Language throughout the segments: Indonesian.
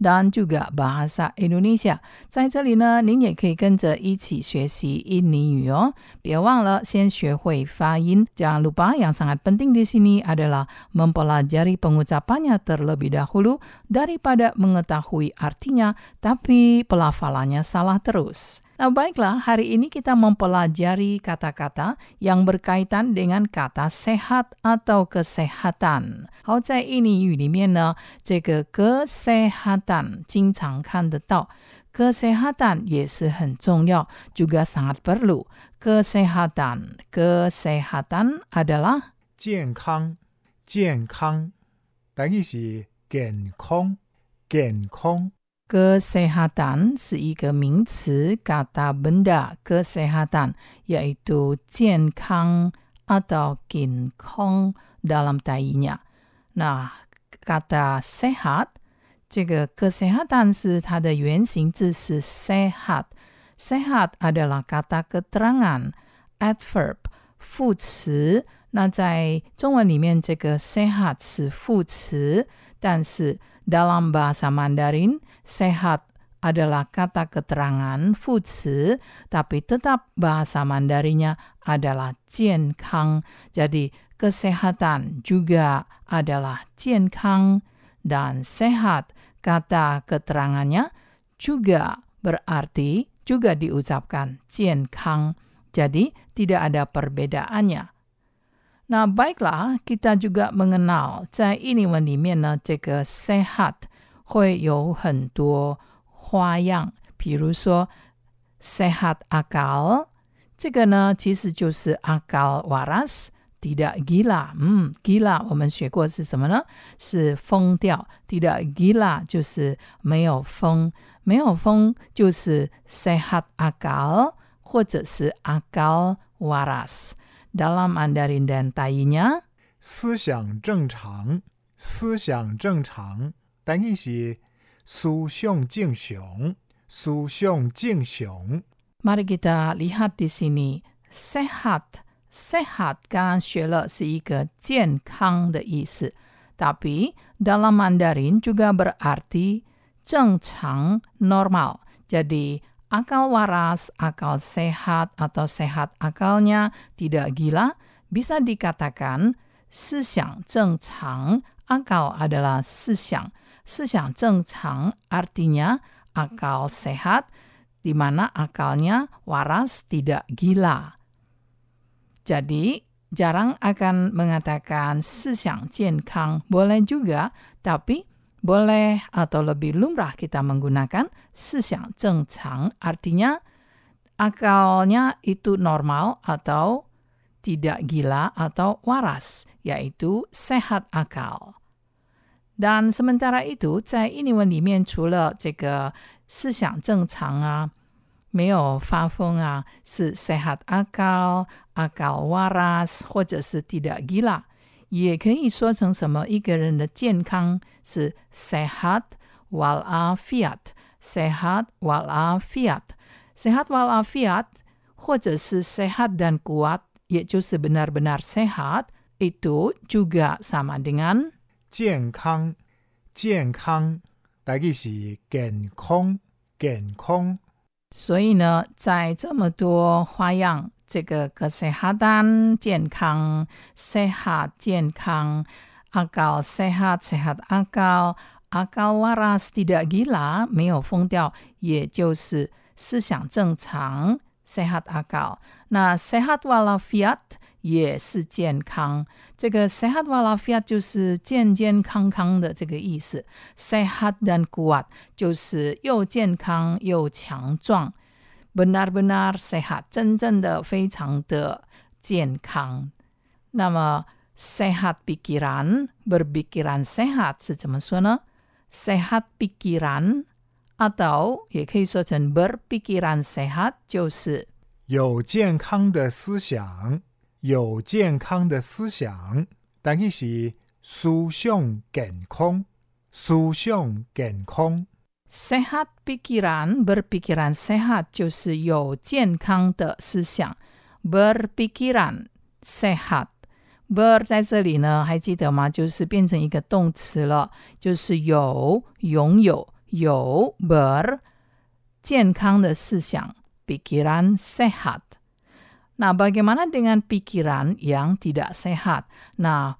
dan juga bahasa Indonesia。在这里呢，您也可以跟着一起学习印尼语哦。别忘了先学会发音。Jangan lupa yang sangat penting di sini adalah mempelajari pengucapannya terlebih dahulu daripada mengetahui artinya, tapi pelafalannya salah terus. Nah, baiklah, hari ini kita mempelajari kata-kata yang berkaitan dengan kata sehat atau kesehatan. 好，在印尼语里面呢，这个 kesehatan 经常看得到，kesehatan 也是很重要，juga sangat perlu. Kesehatan, kesehatan adalah 健康，健康，等于是健康，健康。 Kesehatan 是一个名词，kata benda kesehatan yaitu 健康 atau ginkong dalam tainya. Nah, kata sehat 这个 kesehatan 是它的原型字是 sehat。sehat adalah kata keterangan adverb 副词。那在中文里面，这个 sehat 是副词，但是 dalam bahasa Mandarin, sehat adalah kata keterangan 副词, tapi tetap bahasa Mandarinnya adalah 健康. Jadi kesehatan juga adalah 健康 dan sehat kata keterangannya juga berarti juga diucapkan 健康. Jadi tidak ada perbedaannya. Nah, baiklah, kita juga mengenal 在印尼文里面呢，这个 sehat 会有很多花样，比如说 sehat akal，这个呢其实就是 akal waras。 tidak gila，嗯，gila 我们学过是什么呢？是疯掉。tidak gila 就是没有疯，没有疯就是 sehat akal 或者是 akal waras。dalam Mandarin dan Tainya 思想正常，思想正常，等于是思想正常，思想正常。 Mari kita lihat di sini sehat sehat 刚刚学了是一个健康的意思，tapi dalam Mandarin juga berarti 正常 normal. Jadi akal waras, akal sehat atau sehat akalnya tidak gila bisa dikatakan 思想正常 akal adalah 思想思想正常 artinya akal sehat di mana akalnya waras tidak gila. Jadi jarang akan mengatakan 思想健康 boleh juga tapi boleh atau lebih lumrah kita menggunakan 思想正常 artinya akalnya itu normal atau tidak gila atau waras yaitu sehat akal. Dan sementara itu 在印尼文里面除了这个思想正常啊 没有发疯啊是 sehat akal, akal waras 或者是 tidak gila 也可以说成什么？一个人的健康是 sehat walafiat, sehat walafiat, sehat walafiat，或者是 sehat dan kuat，也就是 benar-benar sehat，itu juga sama dengan 健康，健康，大概是健康，健康。 所以呢，在这么多花样，这个格塞哈丹健康、塞哈健康、阿高塞哈塞哈阿高、阿高瓦拉斯蒂的吉拉没有疯掉，也就是思想正常塞哈阿高。那塞哈瓦拉菲亚特。也是健康，这个 sehat walafiat 就是健健康康的这个意思，sehat dan kuat 就是又健康又强壮。benar-benar sehat，真正的非常的健康。那么 sehat pikiran, berpikiran sehat 是怎么说呢？sehat pikiran atau 也可以说成 berpikiran sehat 就是有健康的思想， 有健康的思想，但係是思想健康，思想健康。sehat pikiran, berpikiran sehat 就是有健康的思想。berpikiran sehat ber 在这里呢，还记得吗？就是变成一个动词了，就是有拥有有 ber 健康的思想 pikiran sehat。Nah, bagaimana dengan pikiran yang tidak sehat? Nah,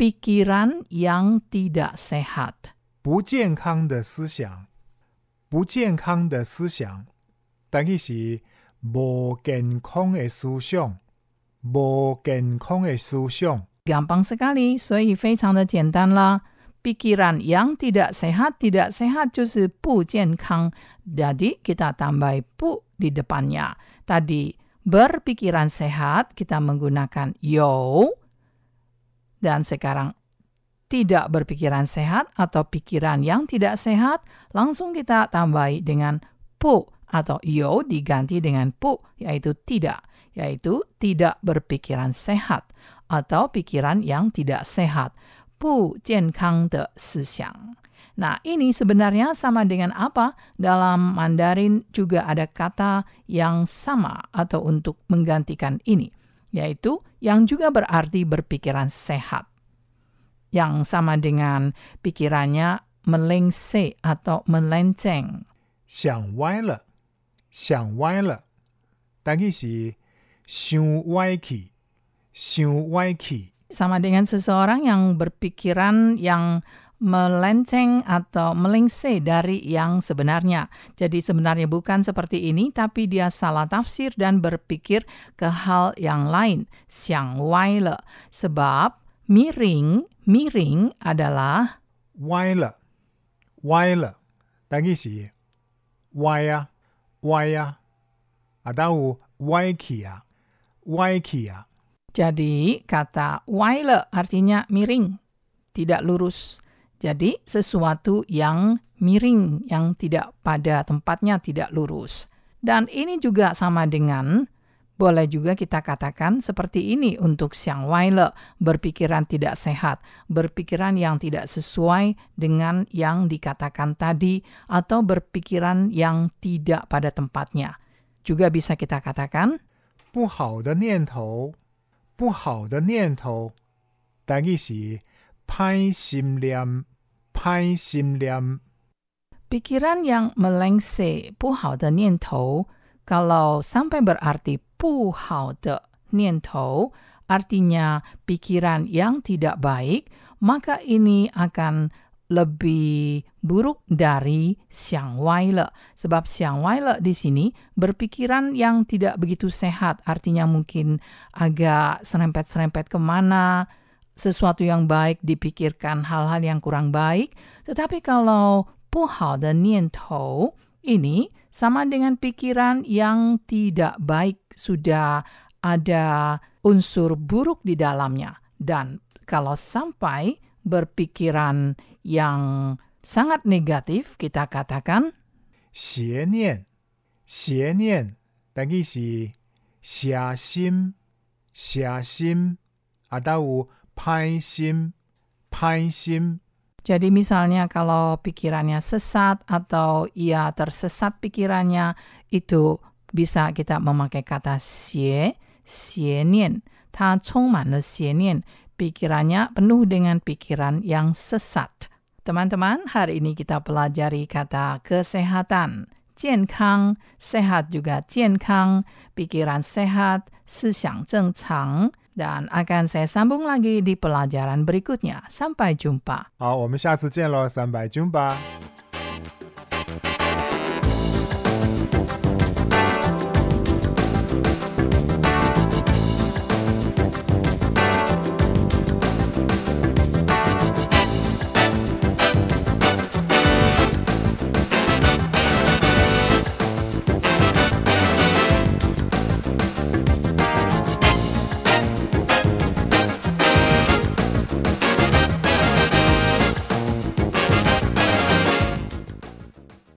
pikiran yang tidak sehat. 不健康的思想，不健康的思想，但系是无健康的思想，无健康的思想。 Gampang sekali, 所以非常的简单啦。Pikiran yang tidak sehat, tidak sehat 就是不健康。Jadi kita tambah 不 di depannya. Tadi berpikiran sehat kita menggunakan yo. Dan sekarang tidak berpikiran sehat atau pikiran yang tidak sehat langsung kita tambahi dengan pu atau yo diganti dengan pu yaitu tidak yaitu tidak berpikiran sehat atau pikiran yang tidak sehat. 不健康的思想. Nah, ini sebenarnya sama dengan apa? Dalam Mandarin juga ada kata yang sama atau untuk menggantikan ini, yaitu yang juga berarti berpikiran sehat. Yang sama dengan pikirannya melengse atau melenceng. 想歪了，想歪了，但系是想歪去，想歪去。 sama dengan seseorang yang berpikiran yang melenceng atau melingse dari yang sebenarnya. Jadi sebenarnya bukan seperti ini, tapi dia salah tafsir dan berpikir ke hal yang lain. Siang wai le. Sebab miring, miring adalah wai le. Wai le. Tengi si. Wai ya. Wai ya. Atau wai kia. Ya. Wai kia. Ya. Jadi kata wai le artinya miring. Tidak lurus. Jadi sesuatu yang miring, yang tidak pada tempatnya tidak lurus. Dan ini juga sama dengan boleh juga kita katakan seperti ini untuk siang waile, berpikiran tidak sehat, berpikiran yang tidak sesuai dengan yang dikatakan tadi, atau berpikiran yang tidak pada tempatnya. Juga bisa kita katakan 不好的念头，不好的念头，但系是 歹心念，歹心念。 Pikiran yang melengse, 不好的念头, kalau sampai berarti 不好的念头, artinya pikiran yang tidak baik, maka ini akan lebih buruk dari Xiang Waile. Sebab Xiang Waile di sini berpikiran yang tidak begitu sehat, artinya mungkin agak serempet-serempet kemana, sesuatu yang baik dipikirkan hal-hal yang kurang baik. Tetapi kalau 不好的念头 ini sama dengan pikiran yang tidak baik, sudah ada unsur buruk di dalamnya. Dan kalau sampai berpikiran yang sangat negatif, kita katakan 邪念，邪念，但系是邪心，邪心，啊，但有 歹心，歹心。 Jadi misalnya kalau pikirannya sesat atau ia tersesat pikirannya, itu bisa kita memakai kata xie, xie nian. 它充满了邪念, pikirannya penuh dengan pikiran yang sesat. Teman-teman, hari ini kita pelajari kata kesehatan. 健康, sehat juga 健康, pikiran sehat, 思想正常, dan akan saya sambung lagi di pelajaran berikutnya. Sampai jumpa. 好，我们下次见喽，三百军吧。